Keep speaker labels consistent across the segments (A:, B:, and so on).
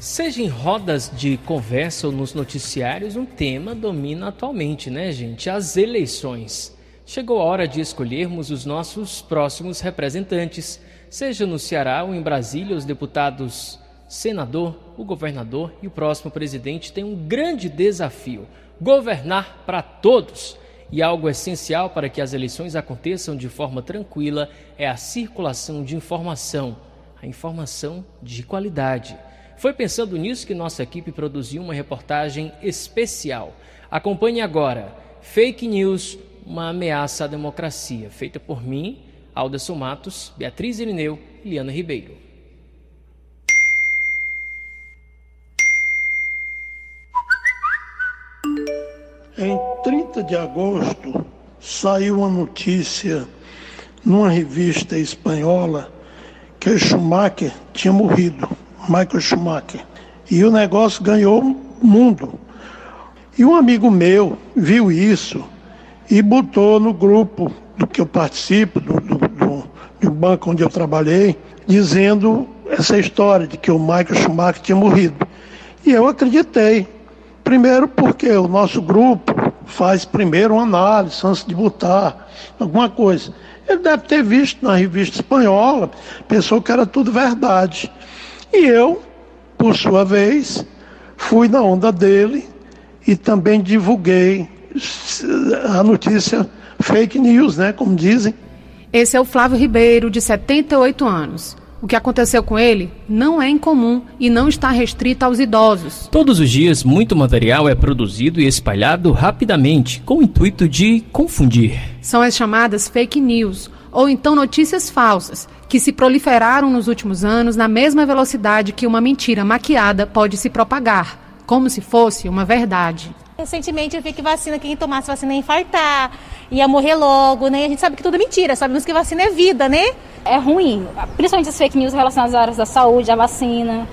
A: Seja em rodas de conversa ou nos noticiários, um tema domina atualmente, né, gente? As eleições. Chegou a hora de escolhermos os nossos próximos representantes, seja no Ceará ou em Brasília, os deputados, senador, o governador e o próximo presidente têm um grande desafio: governar para todos. E algo essencial para que as eleições aconteçam de forma tranquila é a circulação de informação, a informação de qualidade. Foi pensando nisso que nossa equipe produziu uma reportagem especial. Acompanhe agora Fake News, uma ameaça à democracia, feita por mim, Alderson Matos, Beatriz Irineu e Liana Ribeiro.
B: Em 30 de agosto, saiu uma notícia numa revista espanhola que Schumacher tinha morrido. Michael Schumacher. E o negócio ganhou mundo. E um amigo meu viu isso e botou no grupo do que eu participo, do, do, do, do banco onde eu trabalhei, dizendo essa história de que o Michael Schumacher tinha morrido. E eu acreditei. Primeiro porque o nosso grupo faz primeiro uma análise antes de botar alguma coisa. Ele deve ter visto na revista espanhola, pensou que era tudo verdade. E eu, por sua vez, fui na onda dele e também divulguei a notícia fake news, né, como dizem.
C: Esse é o Flávio Ribeiro, de 78 anos. O que aconteceu com ele não é incomum e não está restrito aos idosos.
A: Todos os dias, muito material é produzido e espalhado rapidamente, com o intuito de confundir.
C: São as chamadas fake news, ou então notícias falsas, que se proliferaram nos últimos anos na mesma velocidade que uma mentira maquiada pode se propagar, como se fosse uma verdade.
D: Recentemente eu vi que vacina, quem tomasse vacina ia infartar, ia morrer logo, né? A gente sabe que tudo é mentira, sabemos que vacina é vida, né?
E: É ruim, principalmente as fake news relacionadas às áreas da saúde, à vacina.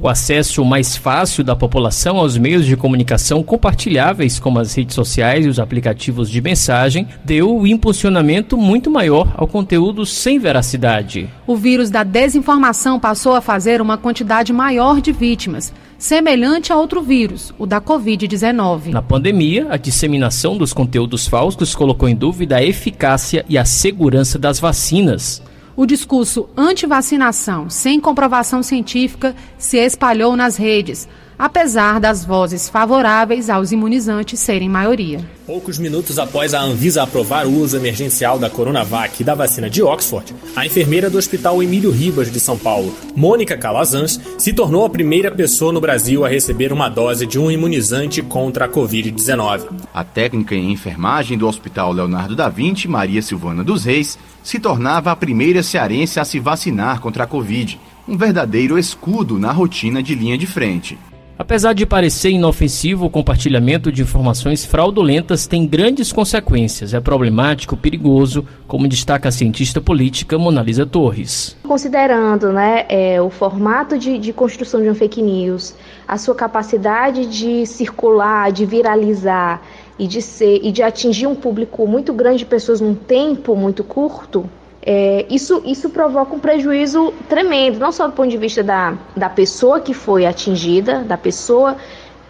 A: O acesso mais fácil da população aos meios de comunicação compartilháveis, como as redes sociais e os aplicativos de mensagem, deu um impulsionamento muito maior ao conteúdo sem veracidade.
C: O vírus da desinformação passou a fazer uma quantidade maior de vítimas, semelhante a outro vírus, o da Covid-19.
A: Na pandemia, a disseminação dos conteúdos falsos colocou em dúvida a eficácia e a segurança das vacinas
C: o discurso anti-vacinação, sem comprovação científica, se espalhou nas redes, apesar das vozes favoráveis aos imunizantes serem maioria.
F: Poucos minutos após a Anvisa aprovar o uso emergencial da Coronavac e da vacina de Oxford, a enfermeira do Hospital Emílio Ribas de São Paulo, Mônica Calazans, se tornou a primeira pessoa no Brasil a receber uma dose de um imunizante contra a Covid-19.
G: A técnica em enfermagem do Hospital Leonardo da Vinci, Maria Silvana dos Reis, se tornava a primeira cearense a se vacinar contra a Covid, um verdadeiro escudo na rotina de linha de frente.
A: Apesar de parecer inofensivo, o compartilhamento de informações fraudulentas tem grandes consequências. É problemático, perigoso, como destaca a cientista política Monalisa Torres.
H: Considerando né, é, o formato de, de construção de um fake news, a sua capacidade de circular, de viralizar e de ser e de atingir um público muito grande de pessoas num tempo muito curto, é, isso, isso provoca um prejuízo tremendo, não só do ponto de vista da, da pessoa que foi atingida, da pessoa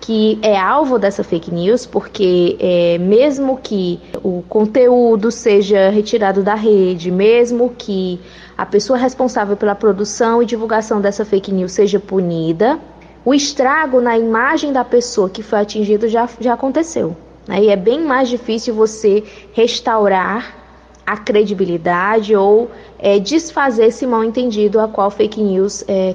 H: que é alvo dessa fake news, porque é, mesmo que o conteúdo seja retirado da rede, mesmo que a pessoa responsável pela produção e divulgação dessa fake news seja punida, o estrago na imagem da pessoa que foi atingida já, já aconteceu. Né? E é bem mais difícil você restaurar a credibilidade ou é, desfazer esse mal entendido a qual fake news é,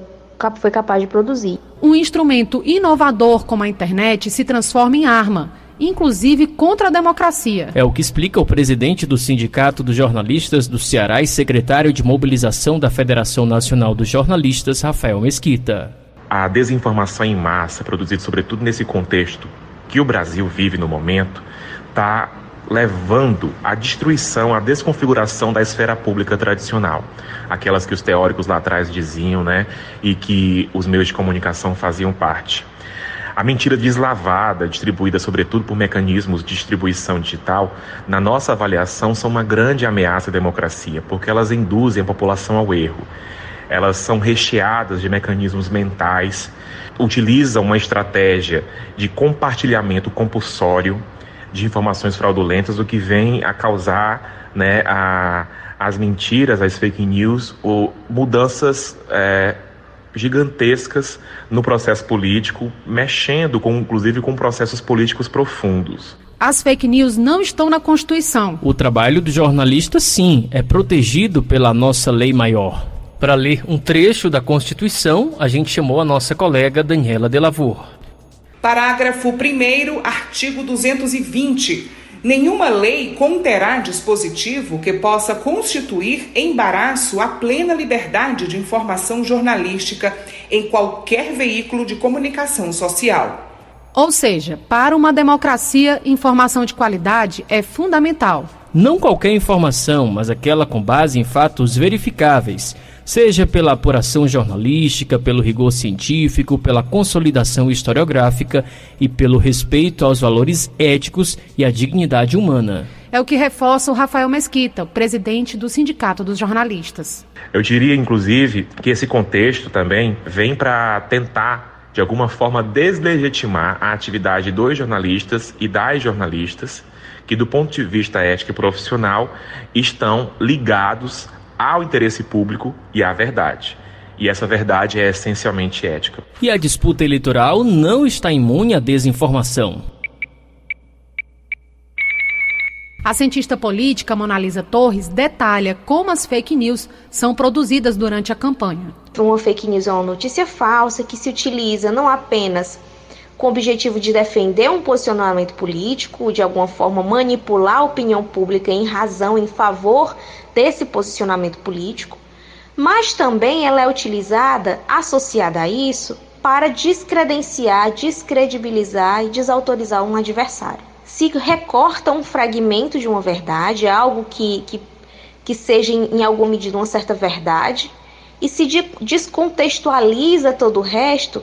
H: foi capaz de produzir.
C: Um instrumento inovador como a internet se transforma em arma inclusive contra a democracia.
A: É o que explica o presidente do Sindicato dos Jornalistas do Ceará e secretário de mobilização da Federação Nacional dos Jornalistas, Rafael Mesquita.
I: A desinformação em massa, produzida sobretudo nesse contexto que o Brasil vive no momento está levando à destruição, à desconfiguração da esfera pública tradicional. Aquelas que os teóricos lá atrás diziam, né, e que os meios de comunicação faziam parte. A mentira deslavada, distribuída sobretudo por mecanismos de distribuição digital, na nossa avaliação, são uma grande ameaça à democracia, porque elas induzem a população ao erro. elas são recheadas de mecanismos mentais, utilizam uma estratégia de compartilhamento compulsório de informações fraudulentas, o que vem a causar né, a, as mentiras, as fake news, ou mudanças é, gigantescas no processo político, mexendo com, inclusive com processos políticos profundos.
C: As fake news não estão na Constituição.
A: O trabalho do jornalista, sim, é protegido pela nossa lei maior. Para ler um trecho da Constituição, a gente chamou a nossa colega Daniela Delavor.
J: Parágrafo 1, artigo 220. Nenhuma lei conterá dispositivo que possa constituir embaraço à plena liberdade de informação jornalística em qualquer veículo de comunicação social.
C: Ou seja, para uma democracia, informação de qualidade é fundamental.
A: Não qualquer informação, mas aquela com base em fatos verificáveis seja pela apuração jornalística, pelo rigor científico, pela consolidação historiográfica e pelo respeito aos valores éticos e à dignidade humana.
C: É o que reforça o Rafael Mesquita, presidente do Sindicato dos Jornalistas.
I: Eu diria, inclusive, que esse contexto também vem para tentar, de alguma forma, deslegitimar a atividade dos jornalistas e das jornalistas que, do ponto de vista ético e profissional, estão ligados ao interesse público e à verdade. E essa verdade é essencialmente ética.
A: E a disputa eleitoral não está imune à desinformação.
C: A cientista política Monalisa Torres detalha como as fake news são produzidas durante a campanha.
H: Uma fake news é uma notícia falsa que se utiliza não apenas com o objetivo de defender um posicionamento político, de alguma forma manipular a opinião pública em razão, em favor desse posicionamento político, mas também ela é utilizada, associada a isso, para descredenciar, descredibilizar e desautorizar um adversário. Se recorta um fragmento de uma verdade, algo que, que, que seja em, em alguma medida uma certa verdade, e se de, descontextualiza todo o resto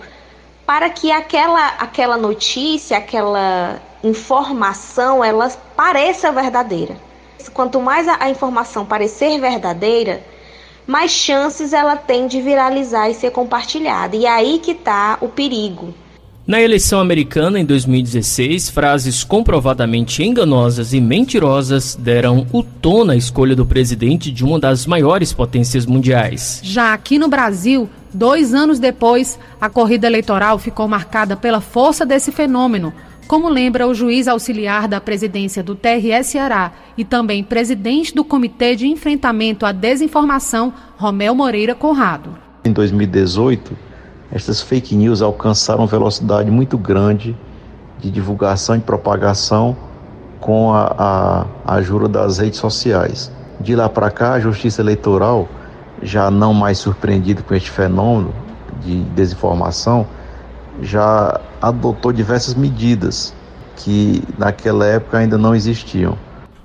H: para que aquela, aquela notícia, aquela informação, ela pareça verdadeira. Quanto mais a, a informação parecer verdadeira, mais chances ela tem de viralizar e ser compartilhada. E é aí que está o perigo.
A: Na eleição americana em 2016, frases comprovadamente enganosas e mentirosas deram o tom na escolha do presidente de uma das maiores potências mundiais.
C: Já aqui no Brasil, dois anos depois, a corrida eleitoral ficou marcada pela força desse fenômeno, como lembra o juiz auxiliar da presidência do TRS Ceará e também presidente do Comitê de Enfrentamento à Desinformação, Romel Moreira Conrado.
K: Em 2018, estas fake news alcançaram velocidade muito grande de divulgação e propagação com a, a ajuda das redes sociais. De lá para cá, a Justiça Eleitoral, já não mais surpreendida com este fenômeno de desinformação, já adotou diversas medidas que naquela época ainda não existiam.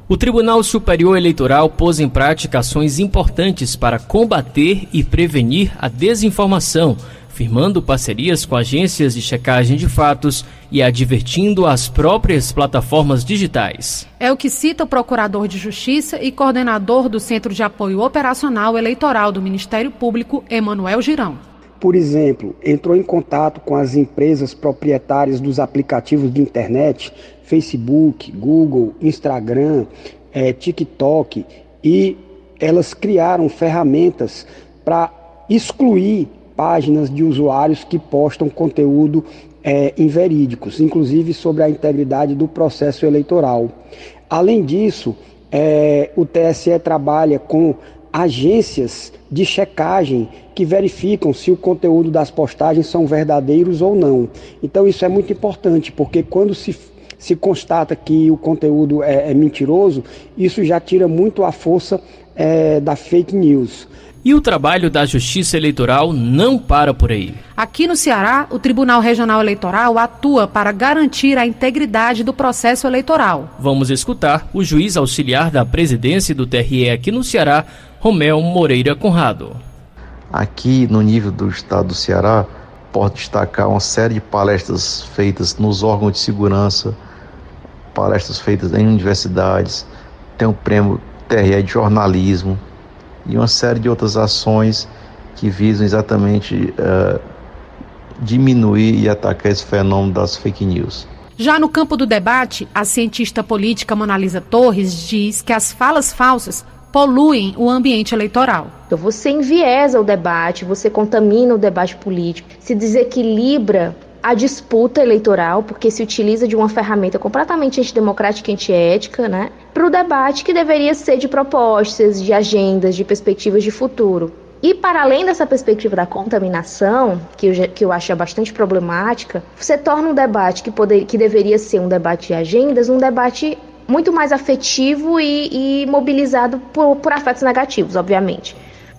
A: O Tribunal Superior Eleitoral pôs em prática ações importantes para combater e prevenir a desinformação, firmando parcerias com agências de checagem de fatos e advertindo as próprias plataformas digitais.
C: É o que cita o Procurador de Justiça e coordenador do Centro de Apoio Operacional Eleitoral do Ministério Público, Emanuel Girão
L: por exemplo, entrou em contato com as empresas proprietárias dos aplicativos de internet, Facebook, Google, Instagram, é, TikTok, e elas criaram ferramentas para excluir páginas de usuários que postam conteúdo é, inverídicos, inclusive sobre a integridade do processo eleitoral. Além disso, é, o TSE trabalha com agências de checagem que verificam se o conteúdo das postagens são verdadeiros ou não. Então isso é muito importante, porque quando se, se constata que o conteúdo é, é mentiroso, isso já tira muito a força é, da fake news.
A: E o trabalho da Justiça Eleitoral não para por aí.
C: Aqui no Ceará, o Tribunal Regional Eleitoral atua para garantir a integridade do processo eleitoral.
A: Vamos escutar o juiz auxiliar da presidência do TRE aqui no Ceará, Romel Moreira Conrado.
K: Aqui no nível do estado do Ceará, posso destacar uma série de palestras feitas nos órgãos de segurança, palestras feitas em universidades, tem o prêmio TRE de jornalismo e uma série de outras ações que visam exatamente uh, diminuir e atacar esse fenômeno das fake news.
C: Já no campo do debate, a cientista política Monalisa Torres diz que as falas falsas poluem o ambiente eleitoral.
H: Então você enviesa o debate, você contamina o debate político, se desequilibra a disputa eleitoral, porque se utiliza de uma ferramenta completamente antidemocrática e antiética, né, para o debate que deveria ser de propostas, de agendas, de perspectivas de futuro. E para além dessa perspectiva da contaminação, que eu, que eu acho bastante problemática, você torna um debate que, poder, que deveria ser um debate de agendas, um debate muito mais afetivo e, e mobilizado por, por afetos negativos, obviamente.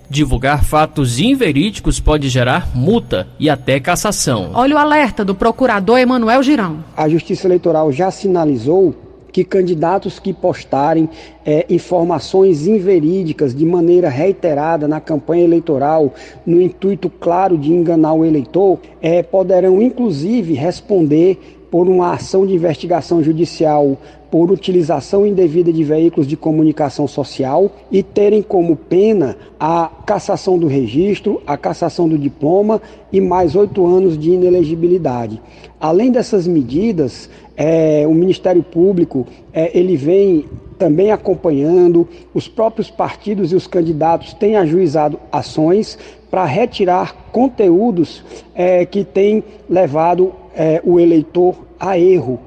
A: Divulgar fatos inverídicos pode gerar multa e até cassação.
C: Olha o alerta do procurador Emanuel Girão.
L: A Justiça Eleitoral já sinalizou que candidatos que postarem é, informações inverídicas de maneira reiterada na campanha eleitoral, no intuito claro de enganar o eleitor, é, poderão inclusive responder por uma ação de investigação judicial por utilização indevida de veículos de comunicação social e terem como pena a cassação do registro, a cassação do diploma e mais oito anos de inelegibilidade. Além dessas medidas, é, o Ministério Público é, ele vem também acompanhando, os próprios partidos e os candidatos têm ajuizado ações para retirar conteúdos é, que têm levado é, o eleitor a erro.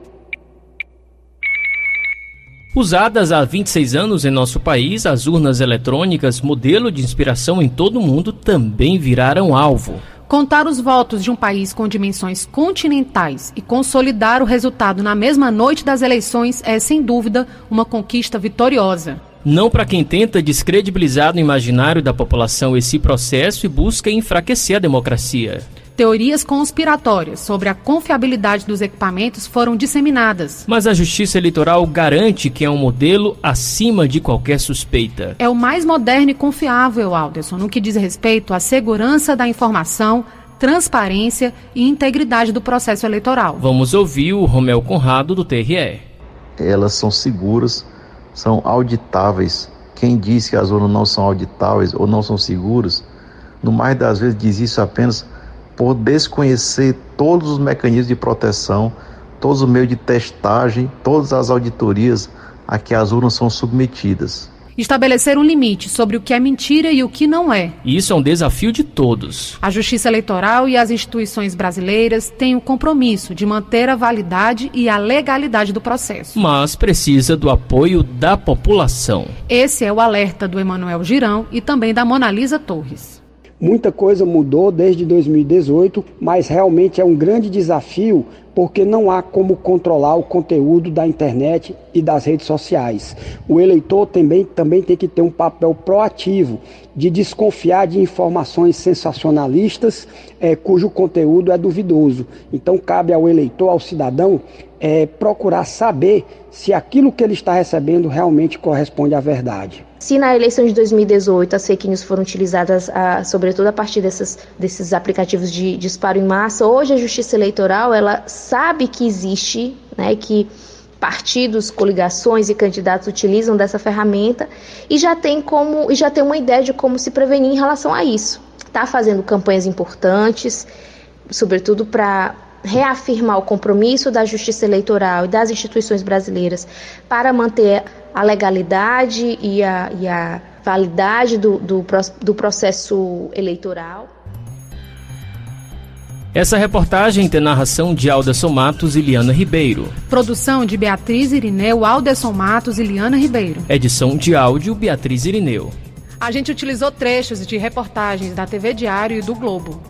A: Usadas há 26 anos em nosso país, as urnas eletrônicas, modelo de inspiração em todo o mundo, também viraram alvo.
C: Contar os votos de um país com dimensões continentais e consolidar o resultado na mesma noite das eleições é, sem dúvida, uma conquista vitoriosa.
A: Não para quem tenta descredibilizar no imaginário da população esse processo e busca enfraquecer a democracia.
C: Teorias conspiratórias sobre a confiabilidade dos equipamentos foram disseminadas.
A: Mas a Justiça Eleitoral garante que é um modelo acima de qualquer suspeita.
C: É o mais moderno e confiável, Alderson, no que diz respeito à segurança da informação, transparência e integridade do processo eleitoral.
A: Vamos ouvir o Romel Conrado do TRE.
K: Elas são seguras, são auditáveis. Quem diz que as urnas não são auditáveis ou não são seguras, no mais das vezes diz isso apenas por desconhecer todos os mecanismos de proteção, todos os meios de testagem, todas as auditorias a que as urnas são submetidas.
C: Estabelecer um limite sobre o que é mentira e o que não é.
A: Isso é um desafio de todos.
C: A Justiça Eleitoral e as instituições brasileiras têm o compromisso de manter a validade e a legalidade do processo.
A: Mas precisa do apoio da população.
C: Esse é o alerta do Emanuel Girão e também da Monalisa Torres.
L: Muita coisa mudou desde 2018, mas realmente é um grande desafio porque não há como controlar o conteúdo da internet e das redes sociais. O eleitor também, também tem que ter um papel proativo de desconfiar de informações sensacionalistas é, cujo conteúdo é duvidoso. Então, cabe ao eleitor, ao cidadão, é, procurar saber se aquilo que ele está recebendo realmente corresponde à verdade.
H: Se na eleição de 2018 as fake news foram utilizadas, a, sobretudo a partir dessas, desses aplicativos de disparo em massa, hoje a Justiça Eleitoral ela sabe que existe, né, que partidos, coligações e candidatos utilizam dessa ferramenta e já tem como e já tem uma ideia de como se prevenir em relação a isso. Está fazendo campanhas importantes, sobretudo para reafirmar o compromisso da Justiça Eleitoral e das instituições brasileiras para manter a legalidade e a, e a validade do, do, do processo eleitoral.
A: Essa reportagem tem narração de Alderson Matos e Liana Ribeiro.
C: Produção de Beatriz Irineu, Alderson Matos e Liana Ribeiro.
A: Edição de áudio Beatriz Irineu.
C: A gente utilizou trechos de reportagens da TV Diário e do Globo.